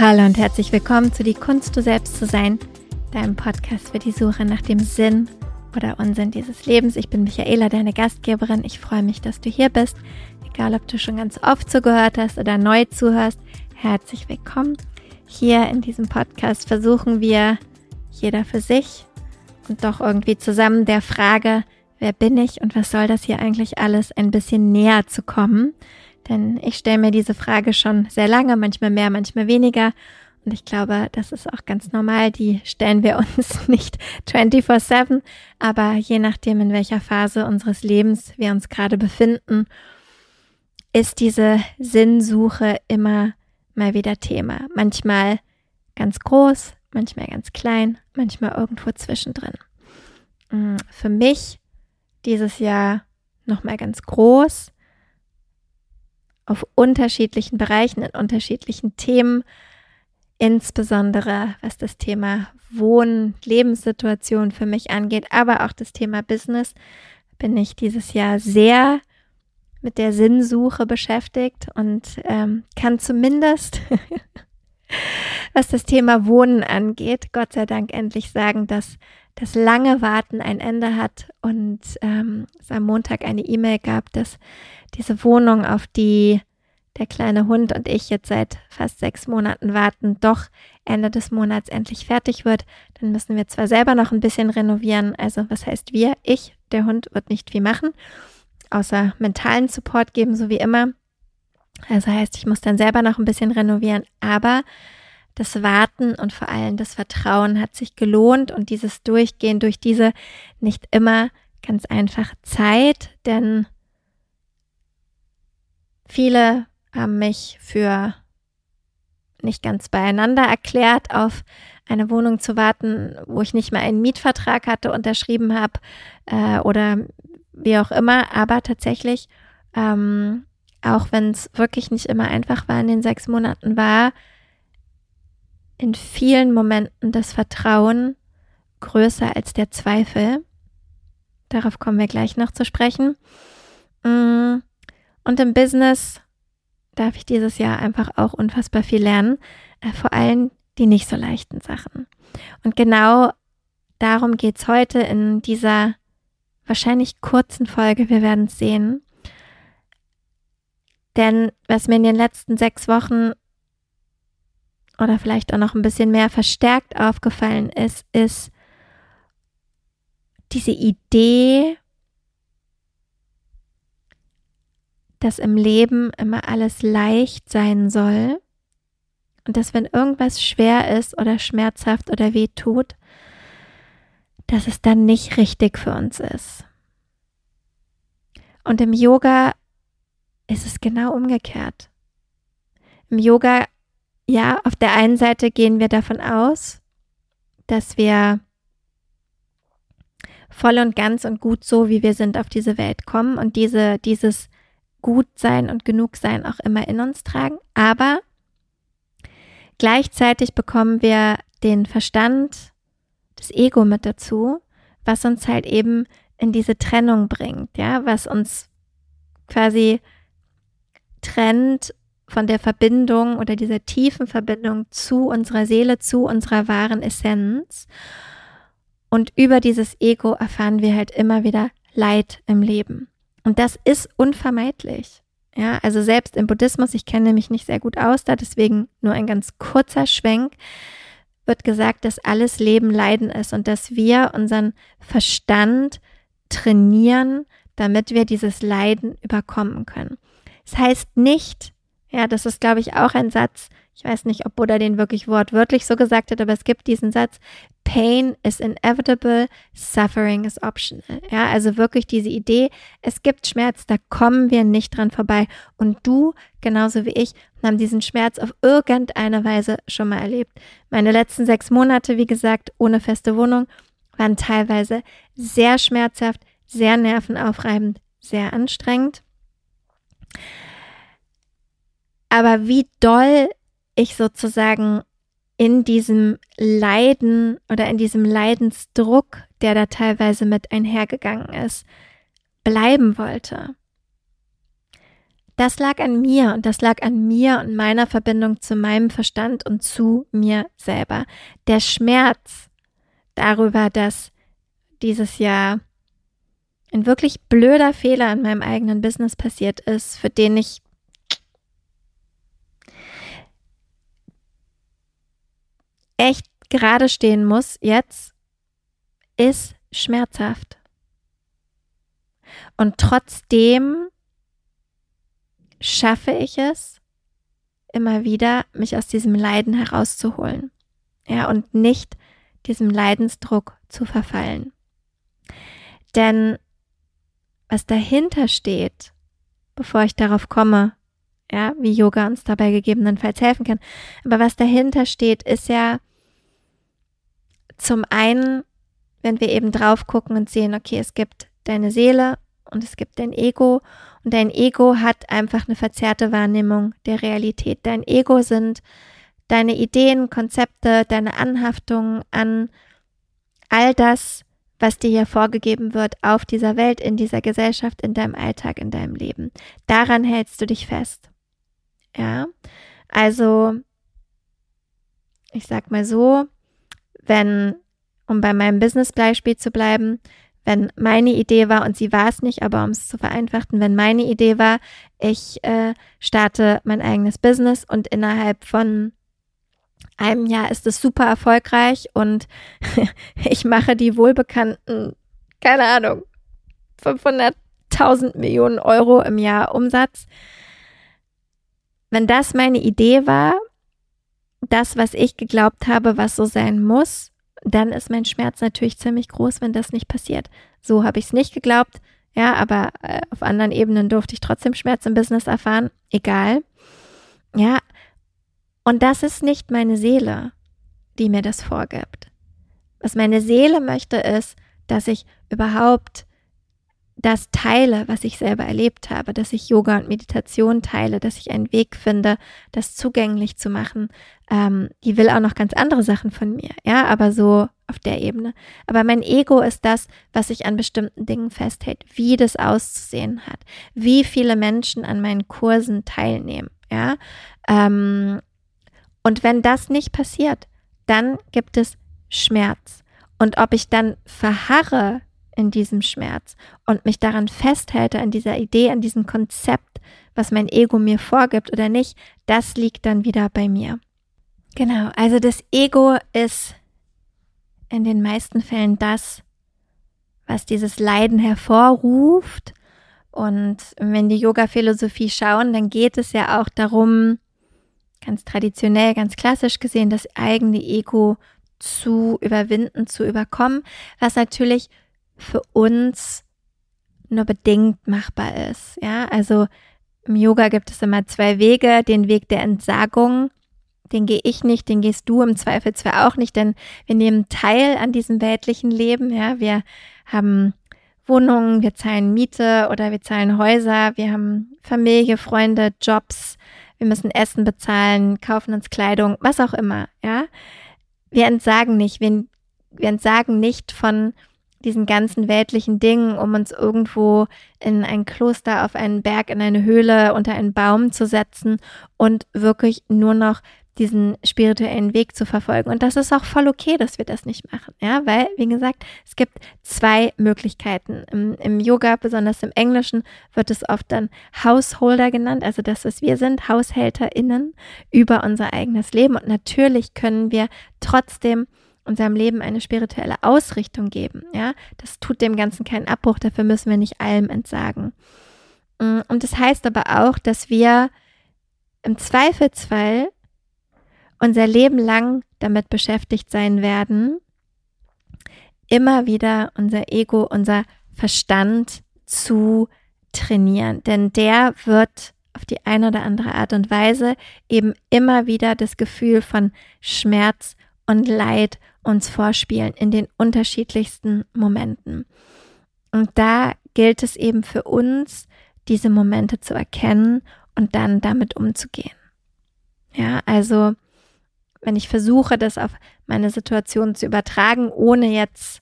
Hallo und herzlich willkommen zu Die Kunst, du selbst zu sein, deinem Podcast für die Suche nach dem Sinn oder Unsinn dieses Lebens. Ich bin Michaela, deine Gastgeberin. Ich freue mich, dass du hier bist. Egal, ob du schon ganz oft zugehört hast oder neu zuhörst, herzlich willkommen. Hier in diesem Podcast versuchen wir, jeder für sich und doch irgendwie zusammen der Frage, wer bin ich und was soll das hier eigentlich alles, ein bisschen näher zu kommen. Denn ich stelle mir diese Frage schon sehr lange, manchmal mehr, manchmal weniger. Und ich glaube, das ist auch ganz normal. Die stellen wir uns nicht 24-7, aber je nachdem, in welcher Phase unseres Lebens wir uns gerade befinden, ist diese Sinnsuche immer mal wieder Thema. Manchmal ganz groß, manchmal ganz klein, manchmal irgendwo zwischendrin. Mm, für mich dieses Jahr nochmal ganz groß, auf unterschiedlichen Bereichen, in unterschiedlichen Themen, insbesondere was das Thema Wohnen, Lebenssituation für mich angeht, aber auch das Thema Business, bin ich dieses Jahr sehr mit der Sinnsuche beschäftigt und ähm, kann zumindest, was das Thema Wohnen angeht, Gott sei Dank endlich sagen, dass das lange Warten ein Ende hat und ähm, es am Montag eine E-Mail gab, dass diese Wohnung, auf die der kleine Hund und ich jetzt seit fast sechs Monaten warten, doch Ende des Monats endlich fertig wird. Dann müssen wir zwar selber noch ein bisschen renovieren, also was heißt wir? Ich, der Hund wird nicht viel machen, außer mentalen Support geben, so wie immer. Also heißt, ich muss dann selber noch ein bisschen renovieren, aber das Warten und vor allem das Vertrauen hat sich gelohnt und dieses Durchgehen durch diese nicht immer ganz einfach Zeit, denn viele haben mich für nicht ganz beieinander erklärt, auf eine Wohnung zu warten, wo ich nicht mal einen Mietvertrag hatte, unterschrieben habe äh, oder wie auch immer. Aber tatsächlich, ähm, auch wenn es wirklich nicht immer einfach war in den sechs Monaten, war in vielen Momenten das Vertrauen größer als der Zweifel. Darauf kommen wir gleich noch zu sprechen. Mm, und im Business darf ich dieses Jahr einfach auch unfassbar viel lernen, äh, vor allem die nicht so leichten Sachen. Und genau darum geht es heute in dieser wahrscheinlich kurzen Folge. Wir werden es sehen. Denn was mir in den letzten sechs Wochen oder vielleicht auch noch ein bisschen mehr verstärkt aufgefallen ist, ist diese Idee, dass im Leben immer alles leicht sein soll und dass wenn irgendwas schwer ist oder schmerzhaft oder weh tut, dass es dann nicht richtig für uns ist. Und im Yoga ist es genau umgekehrt. Im Yoga ja, auf der einen Seite gehen wir davon aus, dass wir voll und ganz und gut so, wie wir sind, auf diese Welt kommen und diese, dieses Gutsein und Genugsein auch immer in uns tragen. Aber gleichzeitig bekommen wir den Verstand, das Ego mit dazu, was uns halt eben in diese Trennung bringt, ja, was uns quasi trennt von der Verbindung oder dieser tiefen Verbindung zu unserer Seele, zu unserer wahren Essenz. Und über dieses Ego erfahren wir halt immer wieder Leid im Leben. Und das ist unvermeidlich. Ja, also selbst im Buddhismus, ich kenne mich nicht sehr gut aus da, deswegen nur ein ganz kurzer Schwenk, wird gesagt, dass alles Leben Leiden ist und dass wir unseren Verstand trainieren, damit wir dieses Leiden überkommen können. Das heißt nicht, ja, das ist, glaube ich, auch ein Satz. Ich weiß nicht, ob Buddha den wirklich wortwörtlich so gesagt hat, aber es gibt diesen Satz. Pain is inevitable, suffering is optional. Ja, also wirklich diese Idee, es gibt Schmerz, da kommen wir nicht dran vorbei. Und du, genauso wie ich, haben diesen Schmerz auf irgendeine Weise schon mal erlebt. Meine letzten sechs Monate, wie gesagt, ohne feste Wohnung, waren teilweise sehr schmerzhaft, sehr nervenaufreibend, sehr anstrengend. Aber wie doll ich sozusagen in diesem Leiden oder in diesem Leidensdruck, der da teilweise mit einhergegangen ist, bleiben wollte. Das lag an mir und das lag an mir und meiner Verbindung zu meinem Verstand und zu mir selber. Der Schmerz darüber, dass dieses Jahr ein wirklich blöder Fehler in meinem eigenen Business passiert ist, für den ich echt gerade stehen muss jetzt, ist schmerzhaft. Und trotzdem schaffe ich es immer wieder, mich aus diesem Leiden herauszuholen. Ja, und nicht diesem Leidensdruck zu verfallen. Denn was dahinter steht, bevor ich darauf komme, ja, wie Yoga uns dabei gegebenenfalls helfen kann. Aber was dahinter steht, ist ja zum einen, wenn wir eben drauf gucken und sehen, okay, es gibt deine Seele und es gibt dein Ego und dein Ego hat einfach eine verzerrte Wahrnehmung der Realität. Dein Ego sind deine Ideen, Konzepte, deine Anhaftung an all das, was dir hier vorgegeben wird auf dieser Welt, in dieser Gesellschaft, in deinem Alltag, in deinem Leben. Daran hältst du dich fest. Ja, also ich sag mal so, wenn, um bei meinem Business-Beispiel zu bleiben, wenn meine Idee war, und sie war es nicht, aber um es zu vereinfachen, wenn meine Idee war, ich äh, starte mein eigenes Business und innerhalb von einem Jahr ist es super erfolgreich und ich mache die wohlbekannten, keine Ahnung, 500.000 Millionen Euro im Jahr Umsatz. Wenn das meine Idee war, das, was ich geglaubt habe, was so sein muss, dann ist mein Schmerz natürlich ziemlich groß, wenn das nicht passiert. So habe ich es nicht geglaubt, ja, aber äh, auf anderen Ebenen durfte ich trotzdem Schmerz im Business erfahren, egal. Ja, und das ist nicht meine Seele, die mir das vorgibt. Was meine Seele möchte, ist, dass ich überhaupt das teile, was ich selber erlebt habe, dass ich Yoga und Meditation teile, dass ich einen Weg finde, das zugänglich zu machen. Ähm, die will auch noch ganz andere Sachen von mir, ja, aber so auf der Ebene. Aber mein Ego ist das, was sich an bestimmten Dingen festhält, wie das auszusehen hat, wie viele Menschen an meinen Kursen teilnehmen, ja. Ähm, und wenn das nicht passiert, dann gibt es Schmerz. Und ob ich dann verharre in diesem Schmerz und mich daran festhalte, an dieser Idee, an diesem Konzept, was mein Ego mir vorgibt oder nicht, das liegt dann wieder bei mir. Genau, also das Ego ist in den meisten Fällen das, was dieses Leiden hervorruft. Und wenn die Yoga-Philosophie schauen, dann geht es ja auch darum, ganz traditionell, ganz klassisch gesehen, das eigene Ego zu überwinden, zu überkommen, was natürlich für uns nur bedingt machbar ist. Ja, also im Yoga gibt es immer zwei Wege. Den Weg der Entsagung, den gehe ich nicht, den gehst du im Zweifel zwar auch nicht, denn wir nehmen teil an diesem weltlichen Leben. Ja, wir haben Wohnungen, wir zahlen Miete oder wir zahlen Häuser, wir haben Familie, Freunde, Jobs, wir müssen Essen bezahlen, kaufen uns Kleidung, was auch immer, ja. Wir entsagen nicht, wir, wir entsagen nicht von diesen ganzen weltlichen Dingen, um uns irgendwo in ein Kloster, auf einen Berg, in eine Höhle, unter einen Baum zu setzen und wirklich nur noch diesen spirituellen Weg zu verfolgen. Und das ist auch voll okay, dass wir das nicht machen. Ja, weil, wie gesagt, es gibt zwei Möglichkeiten. Im, Im, Yoga, besonders im Englischen, wird es oft dann Householder genannt, also das, was wir sind, HaushälterInnen über unser eigenes Leben. Und natürlich können wir trotzdem unserem Leben eine spirituelle Ausrichtung geben. Ja, das tut dem Ganzen keinen Abbruch, dafür müssen wir nicht allem entsagen. Mm, und das heißt aber auch, dass wir im Zweifelsfall unser Leben lang damit beschäftigt sein werden, immer wieder unser Ego, unser Verstand zu trainieren. Denn der wird auf die eine oder andere Art und Weise eben immer wieder das Gefühl von Schmerz und Leid uns vorspielen in den unterschiedlichsten Momenten. Und da gilt es eben für uns, diese Momente zu erkennen und dann damit umzugehen. Ja, also wenn ich versuche, das auf meine Situation zu übertragen, ohne jetzt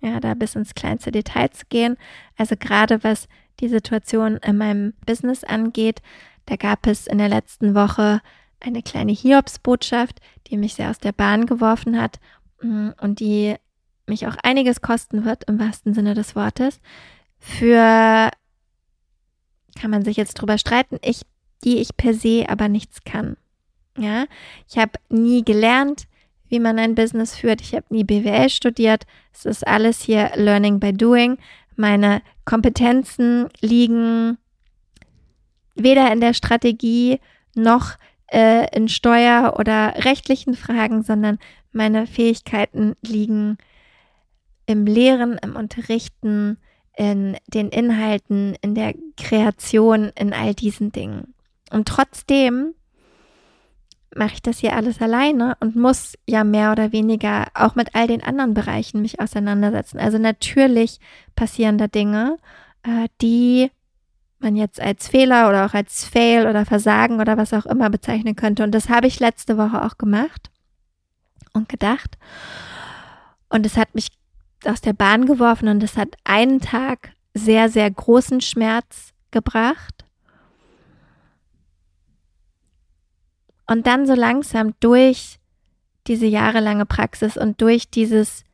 ja da bis ins kleinste Detail zu gehen. Also gerade was die Situation in meinem Business angeht. Da gab es in der letzten Woche eine kleine Hiobsbotschaft, die mich sehr aus der Bahn geworfen hat und die mich auch einiges kosten wird, im wahrsten Sinne des Wortes. Für kann man sich jetzt drüber streiten, ich, die ich per se aber nichts kann. Ja, ich habe nie gelernt, wie man ein Business führt. Ich habe nie BWL studiert. Es ist alles hier Learning by Doing. Meine Kompetenzen liegen weder in der Strategie noch äh, in Steuer- oder rechtlichen Fragen, sondern meine Fähigkeiten liegen im Lehren, im Unterrichten, in den Inhalten, in der Kreation, in all diesen Dingen. Und trotzdem mache ich das hier alles alleine und muss ja mehr oder weniger auch mit all den anderen Bereichen mich auseinandersetzen. Also natürlich passieren da Dinge, äh, die man jetzt als Fehler oder auch als Fail oder Versagen oder was auch immer bezeichnen könnte. Und das habe ich letzte Woche auch gemacht und gedacht. Und es hat mich aus der Bahn geworfen und es hat einen Tag sehr, sehr großen Schmerz gebracht. Und dann so langsam durch diese jahrelange Praxis und durch dieses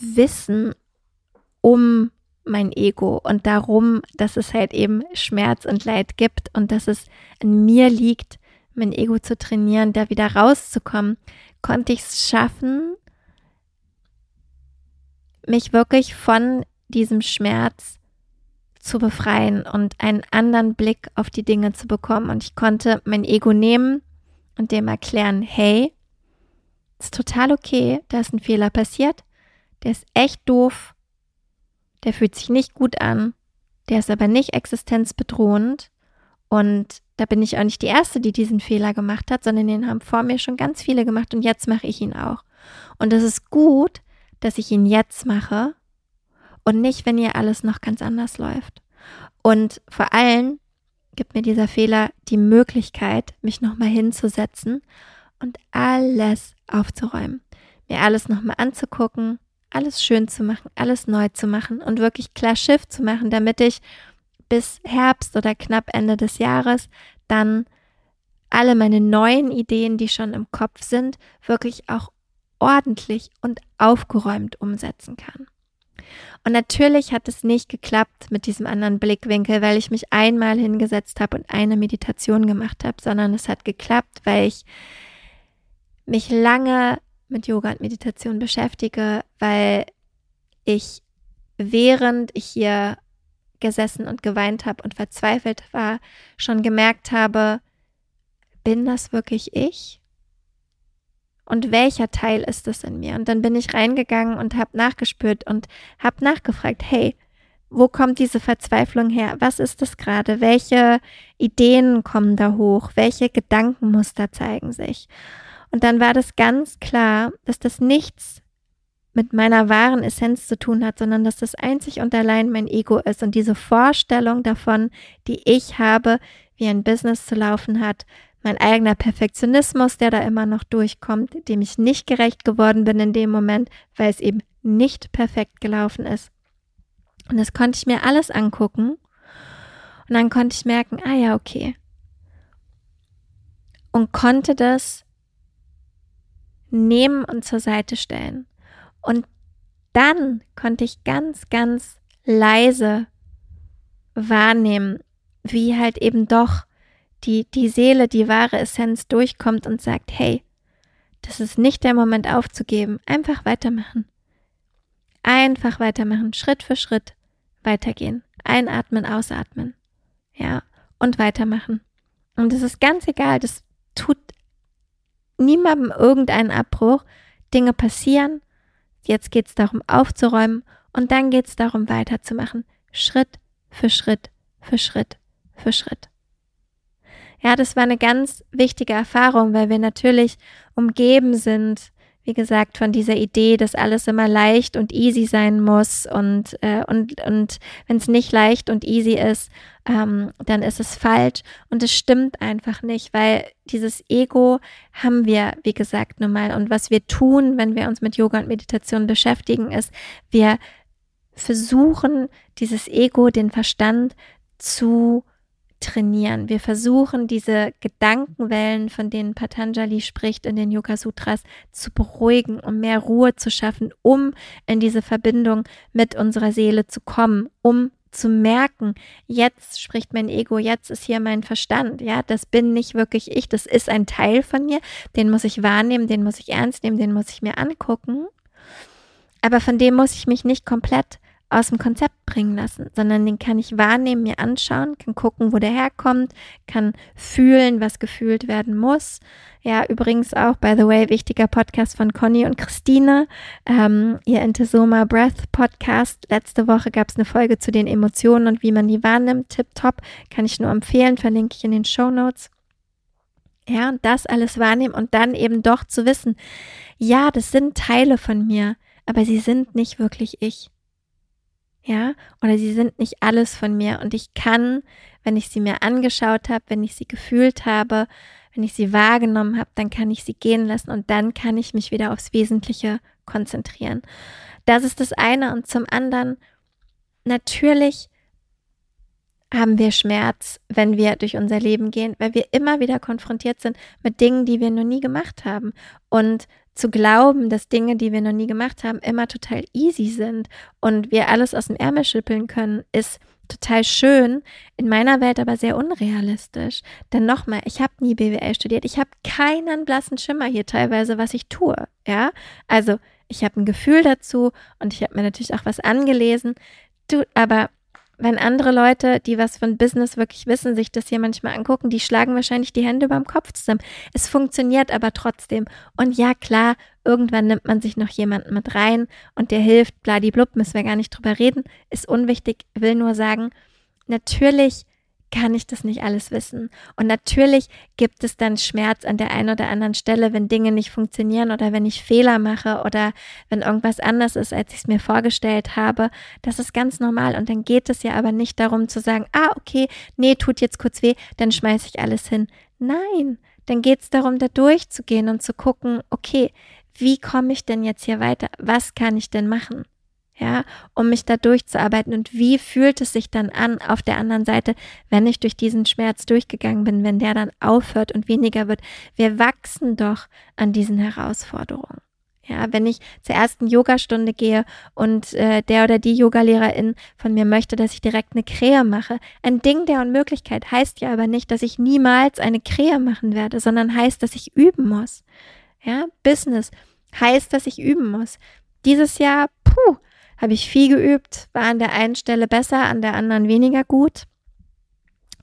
Wissen um mein Ego und darum, dass es halt eben Schmerz und Leid gibt und dass es an mir liegt, mein Ego zu trainieren, da wieder rauszukommen, konnte ich es schaffen, mich wirklich von diesem Schmerz zu befreien und einen anderen Blick auf die Dinge zu bekommen. Und ich konnte mein Ego nehmen und dem erklären, hey, ist total okay, da ist ein Fehler passiert, der ist echt doof, der fühlt sich nicht gut an, der ist aber nicht existenzbedrohend und da bin ich auch nicht die Erste, die diesen Fehler gemacht hat, sondern den haben vor mir schon ganz viele gemacht und jetzt mache ich ihn auch. Und es ist gut, dass ich ihn jetzt mache und nicht, wenn ihr alles noch ganz anders läuft. Und vor allem gibt mir dieser Fehler die Möglichkeit, mich nochmal hinzusetzen und alles aufzuräumen, mir alles nochmal anzugucken, alles schön zu machen, alles neu zu machen und wirklich klar Schiff zu machen, damit ich bis Herbst oder knapp Ende des Jahres dann alle meine neuen Ideen, die schon im Kopf sind, wirklich auch ordentlich und aufgeräumt umsetzen kann. Und natürlich hat es nicht geklappt mit diesem anderen Blickwinkel, weil ich mich einmal hingesetzt habe und eine Meditation gemacht habe, sondern es hat geklappt, weil ich mich lange mit Yoga und Meditation beschäftige, weil ich während ich hier gesessen und geweint habe und verzweifelt war, schon gemerkt habe, bin das wirklich ich? und welcher Teil ist es in mir? Und dann bin ich reingegangen und habe nachgespürt und habe nachgefragt, hey, wo kommt diese Verzweiflung her? Was ist das gerade? Welche Ideen kommen da hoch? Welche Gedankenmuster zeigen sich? Und dann war das ganz klar, dass das nichts mit meiner wahren Essenz zu tun hat, sondern dass das einzig und allein mein Ego ist und diese Vorstellung davon, die ich habe, wie ein Business zu laufen hat, mein eigener Perfektionismus, der da immer noch durchkommt, dem ich nicht gerecht geworden bin in dem Moment, weil es eben nicht perfekt gelaufen ist. Und das konnte ich mir alles angucken. Und dann konnte ich merken, ah ja, okay. Und konnte das nehmen und zur Seite stellen. Und dann konnte ich ganz, ganz leise wahrnehmen, wie halt eben doch die, die Seele, die wahre Essenz durchkommt und sagt, hey, das ist nicht der Moment aufzugeben, einfach weitermachen. Einfach weitermachen, Schritt für Schritt weitergehen. Einatmen, ausatmen. Ja, und weitermachen. Und es ist ganz egal, das tut niemandem irgendeinen Abbruch. Dinge passieren. Jetzt geht es darum, aufzuräumen und dann geht es darum, weiterzumachen. Schritt für Schritt für Schritt für Schritt. Ja, das war eine ganz wichtige Erfahrung, weil wir natürlich umgeben sind, wie gesagt, von dieser Idee, dass alles immer leicht und easy sein muss und, äh, und, und wenn es nicht leicht und easy ist, ähm, dann ist es falsch und es stimmt einfach nicht, weil dieses Ego haben wir, wie gesagt, nun mal. Und was wir tun, wenn wir uns mit Yoga und Meditation beschäftigen, ist, wir versuchen, dieses Ego, den Verstand zu trainieren. Wir versuchen, diese Gedankenwellen, von denen Patanjali spricht in den Yoga Sutras, zu beruhigen, um mehr Ruhe zu schaffen, um in diese Verbindung mit unserer Seele zu kommen, um zu merken, jetzt spricht mein Ego, jetzt ist hier mein Verstand, ja, das bin nicht wirklich ich, das ist ein Teil von mir, den muss ich wahrnehmen, den muss ich ernst nehmen, den muss ich mir angucken, aber von dem muss ich mich nicht komplett aus dem Konzept bringen lassen, sondern den kann ich wahrnehmen, mir anschauen, kann gucken, wo der herkommt, kann fühlen, was gefühlt werden muss. Ja, übrigens auch, by the way, wichtiger Podcast von Conny und Christine, ähm, ihr Intesoma Breath Podcast. Letzte Woche gab es eine Folge zu den Emotionen und wie man die wahrnimmt. Tip top, kann ich nur empfehlen, verlinke ich in den Show Notes. Ja, und das alles wahrnehmen und dann eben doch zu wissen, ja, das sind Teile von mir, aber sie sind nicht wirklich ich ja, oder sie sind nicht alles von mir und ich kann, wenn ich sie mir angeschaut habe, wenn ich sie gefühlt habe, wenn ich sie wahrgenommen habe, dann kann ich sie gehen lassen und dann kann ich mich wieder aufs Wesentliche konzentrieren. Das ist das eine und zum anderen natürlich haben wir Schmerz, wenn wir durch unser Leben gehen, weil wir immer wieder konfrontiert sind mit Dingen, die wir noch nie gemacht haben. Und zu glauben, dass Dinge, die wir noch nie gemacht haben, immer total easy sind und wir alles aus dem Ärmel schüppeln können, ist total schön, in meiner Welt aber sehr unrealistisch. Denn nochmal, ich habe nie BWL studiert, ich habe keinen blassen Schimmer hier teilweise, was ich tue. Ja, also ich habe ein Gefühl dazu und ich habe mir natürlich auch was angelesen. Du, aber wenn andere Leute, die was von Business wirklich wissen, sich das hier manchmal angucken, die schlagen wahrscheinlich die Hände beim Kopf zusammen. Es funktioniert aber trotzdem. Und ja, klar, irgendwann nimmt man sich noch jemanden mit rein und der hilft, bladiblub, müssen wir gar nicht drüber reden, ist unwichtig, will nur sagen, natürlich kann ich das nicht alles wissen. Und natürlich gibt es dann Schmerz an der einen oder anderen Stelle, wenn Dinge nicht funktionieren oder wenn ich Fehler mache oder wenn irgendwas anders ist, als ich es mir vorgestellt habe. Das ist ganz normal. Und dann geht es ja aber nicht darum zu sagen, ah, okay, nee, tut jetzt kurz weh, dann schmeiße ich alles hin. Nein, dann geht es darum, da durchzugehen und zu gucken, okay, wie komme ich denn jetzt hier weiter? Was kann ich denn machen? Ja, um mich da durchzuarbeiten. Und wie fühlt es sich dann an auf der anderen Seite, wenn ich durch diesen Schmerz durchgegangen bin, wenn der dann aufhört und weniger wird? Wir wachsen doch an diesen Herausforderungen. Ja, wenn ich zur ersten Yogastunde gehe und äh, der oder die Yogalehrerin von mir möchte, dass ich direkt eine Krähe mache, ein Ding der Unmöglichkeit heißt ja aber nicht, dass ich niemals eine Krähe machen werde, sondern heißt, dass ich üben muss. Ja, Business heißt, dass ich üben muss. Dieses Jahr, puh, habe ich viel geübt, war an der einen Stelle besser, an der anderen weniger gut.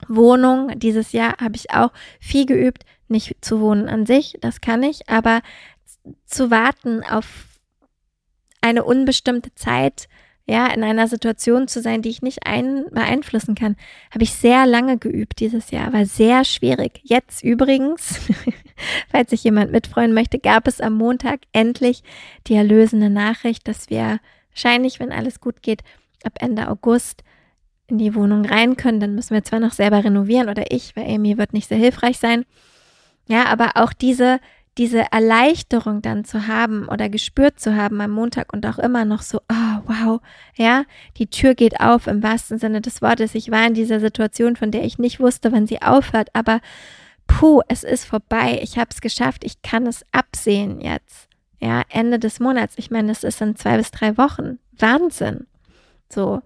Wohnung, dieses Jahr habe ich auch viel geübt, nicht zu wohnen an sich, das kann ich, aber zu warten auf eine unbestimmte Zeit, ja, in einer Situation zu sein, die ich nicht ein, beeinflussen kann, habe ich sehr lange geübt dieses Jahr, war sehr schwierig. Jetzt übrigens, falls sich jemand mitfreuen möchte, gab es am Montag endlich die erlösende Nachricht, dass wir wahrscheinlich, wenn alles gut geht, ab Ende August in die Wohnung rein können. Dann müssen wir zwar noch selber renovieren oder ich, weil Amy wird nicht sehr hilfreich sein. Ja, aber auch diese, diese Erleichterung dann zu haben oder gespürt zu haben am Montag und auch immer noch so, oh, wow, ja, die Tür geht auf im wahrsten Sinne des Wortes. Ich war in dieser Situation, von der ich nicht wusste, wann sie aufhört, aber puh, es ist vorbei. Ich habe es geschafft. Ich kann es absehen jetzt. Ja, Ende des Monats. Ich meine, das ist in zwei bis drei Wochen. Wahnsinn. So.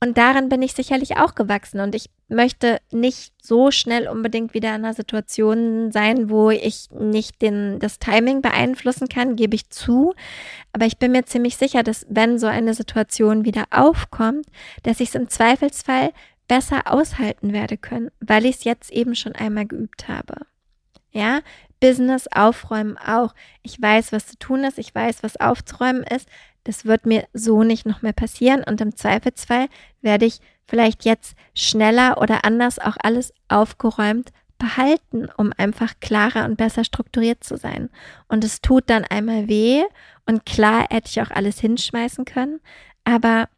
Und daran bin ich sicherlich auch gewachsen. Und ich möchte nicht so schnell unbedingt wieder in einer Situation sein, wo ich nicht den, das Timing beeinflussen kann, gebe ich zu. Aber ich bin mir ziemlich sicher, dass wenn so eine Situation wieder aufkommt, dass ich es im Zweifelsfall besser aushalten werde können, weil ich es jetzt eben schon einmal geübt habe. Ja, Business aufräumen auch. Ich weiß, was zu tun ist, ich weiß, was aufzuräumen ist. Das wird mir so nicht noch mehr passieren und im Zweifelsfall werde ich vielleicht jetzt schneller oder anders auch alles aufgeräumt behalten, um einfach klarer und besser strukturiert zu sein. Und es tut dann einmal weh und klar hätte ich auch alles hinschmeißen können, aber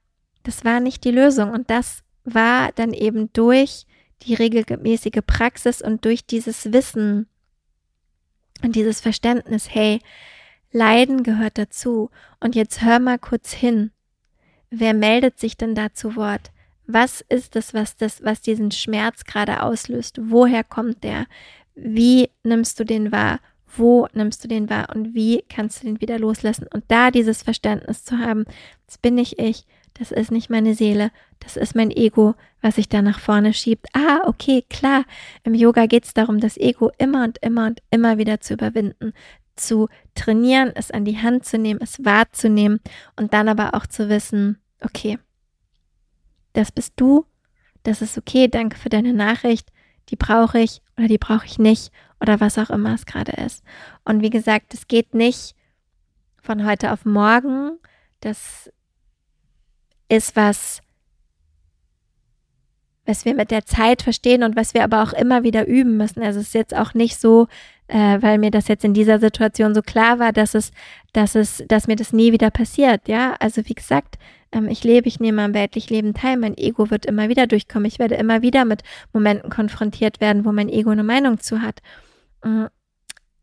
das war nicht die Lösung und das war dann eben durch die regelmäßige Praxis und durch dieses Wissen und dieses Verständnis, hey, Leiden gehört dazu. Und jetzt hör mal kurz hin. Wer meldet sich denn da zu Wort? Was ist es, was das, was diesen Schmerz gerade auslöst? Woher kommt der? Wie nimmst du den wahr? Wo nimmst du den wahr und wie kannst du den wieder loslassen? Und da dieses Verständnis zu haben, das bin nicht ich, das ist nicht meine Seele, das ist mein Ego, was sich da nach vorne schiebt. Ah, okay, klar. Im Yoga geht es darum, das Ego immer und immer und immer wieder zu überwinden, zu trainieren, es an die Hand zu nehmen, es wahrzunehmen und dann aber auch zu wissen, okay, das bist du, das ist okay, danke für deine Nachricht, die brauche ich oder die brauche ich nicht oder was auch immer es gerade ist. Und wie gesagt, es geht nicht von heute auf morgen, das ist was, was wir mit der Zeit verstehen und was wir aber auch immer wieder üben müssen. Also es ist jetzt auch nicht so, äh, weil mir das jetzt in dieser Situation so klar war, dass es, dass es, dass mir das nie wieder passiert. Ja, also wie gesagt, ähm, ich lebe, ich nehme am weltlichen Leben teil. Mein Ego wird immer wieder durchkommen. Ich werde immer wieder mit Momenten konfrontiert werden, wo mein Ego eine Meinung zu hat.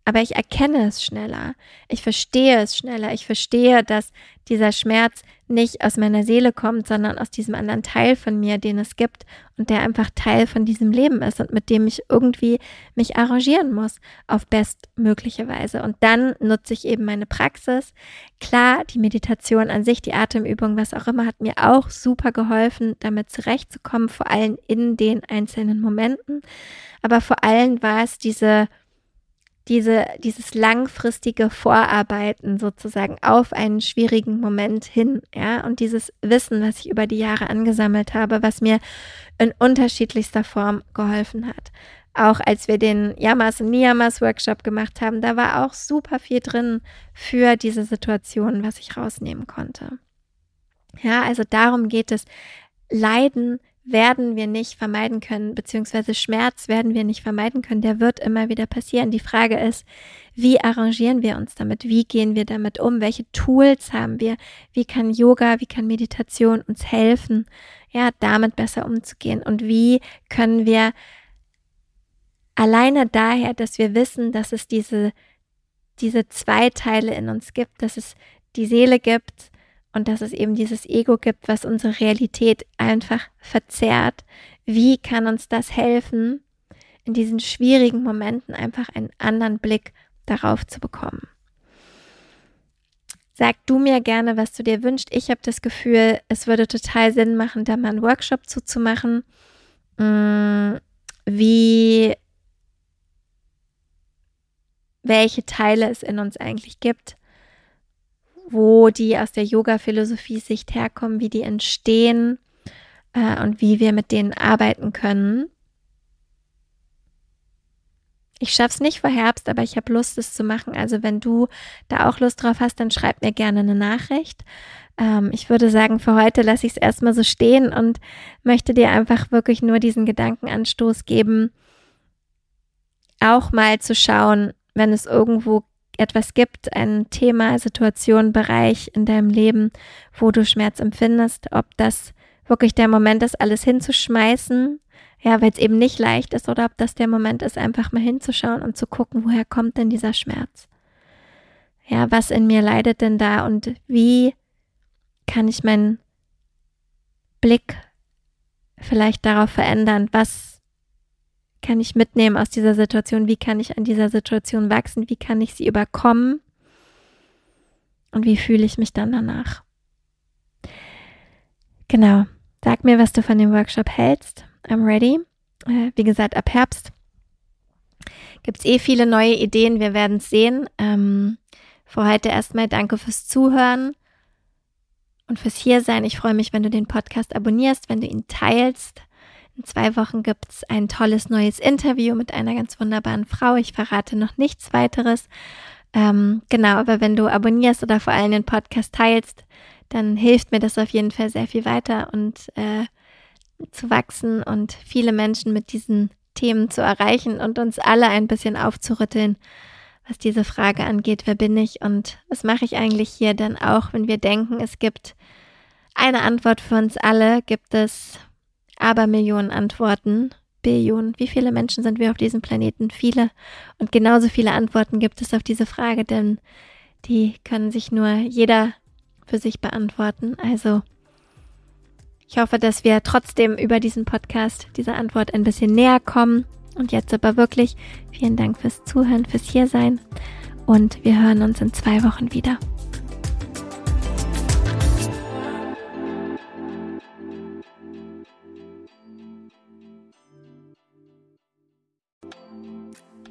Aber ich erkenne es schneller. Ich verstehe es schneller. Ich verstehe, dass dieser Schmerz nicht aus meiner Seele kommt, sondern aus diesem anderen Teil von mir, den es gibt und der einfach Teil von diesem Leben ist und mit dem ich irgendwie mich arrangieren muss auf bestmögliche Weise. Und dann nutze ich eben meine Praxis. Klar, die Meditation an sich, die Atemübung, was auch immer, hat mir auch super geholfen, damit zurechtzukommen, vor allem in den einzelnen Momenten. Aber vor allem war es diese diese, dieses langfristige Vorarbeiten sozusagen auf einen schwierigen Moment hin, ja, und dieses Wissen, was ich über die Jahre angesammelt habe, was mir in unterschiedlichster Form geholfen hat. Auch als wir den Yamas und Niyamas Workshop gemacht haben, da war auch super viel drin für diese Situation, was ich rausnehmen konnte. Ja, also darum geht es. Leiden werden wir nicht vermeiden können, beziehungsweise Schmerz werden wir nicht vermeiden können. Der wird immer wieder passieren. Die Frage ist, wie arrangieren wir uns damit? Wie gehen wir damit um? Welche Tools haben wir? Wie kann Yoga, wie kann Meditation uns helfen, ja, damit besser umzugehen? Und wie können wir alleine daher, dass wir wissen, dass es diese, diese zwei Teile in uns gibt, dass es die Seele gibt, und dass es eben dieses Ego gibt, was unsere Realität einfach verzerrt. Wie kann uns das helfen, in diesen schwierigen Momenten einfach einen anderen Blick darauf zu bekommen? Sag du mir gerne, was du dir wünschst. Ich habe das Gefühl, es würde total Sinn machen, da mal einen Workshop zuzumachen, mm, wie welche Teile es in uns eigentlich gibt wo die aus der Yoga-Philosophie-Sicht herkommen, wie die entstehen äh, und wie wir mit denen arbeiten können. Ich schaff's nicht vor Herbst, aber ich habe Lust, es zu machen. Also wenn du da auch Lust drauf hast, dann schreib mir gerne eine Nachricht. Ähm, ich würde sagen, für heute lasse ich es erstmal so stehen und möchte dir einfach wirklich nur diesen Gedankenanstoß geben, auch mal zu schauen, wenn es irgendwo etwas gibt, ein Thema, Situation, Bereich in deinem Leben, wo du Schmerz empfindest, ob das wirklich der Moment ist, alles hinzuschmeißen, ja, weil es eben nicht leicht ist, oder ob das der Moment ist, einfach mal hinzuschauen und zu gucken, woher kommt denn dieser Schmerz? Ja, was in mir leidet denn da und wie kann ich meinen Blick vielleicht darauf verändern, was kann ich mitnehmen aus dieser Situation? Wie kann ich an dieser Situation wachsen? Wie kann ich sie überkommen? Und wie fühle ich mich dann danach? Genau. Sag mir, was du von dem Workshop hältst. I'm ready. Äh, wie gesagt, ab Herbst gibt es eh viele neue Ideen. Wir werden es sehen. Ähm, für heute erstmal danke fürs Zuhören und fürs Hiersein. Ich freue mich, wenn du den Podcast abonnierst, wenn du ihn teilst in zwei Wochen gibt es ein tolles neues Interview mit einer ganz wunderbaren Frau. Ich verrate noch nichts weiteres. Ähm, genau, aber wenn du abonnierst oder vor allem den Podcast teilst, dann hilft mir das auf jeden Fall sehr viel weiter und äh, zu wachsen und viele Menschen mit diesen Themen zu erreichen und uns alle ein bisschen aufzurütteln, was diese Frage angeht, wer bin ich und was mache ich eigentlich hier? Denn auch wenn wir denken, es gibt eine Antwort für uns alle, gibt es aber Millionen Antworten, Billionen. Wie viele Menschen sind wir auf diesem Planeten? Viele. Und genauso viele Antworten gibt es auf diese Frage, denn die können sich nur jeder für sich beantworten. Also ich hoffe, dass wir trotzdem über diesen Podcast dieser Antwort ein bisschen näher kommen. Und jetzt aber wirklich vielen Dank fürs Zuhören, fürs Hiersein. Und wir hören uns in zwei Wochen wieder.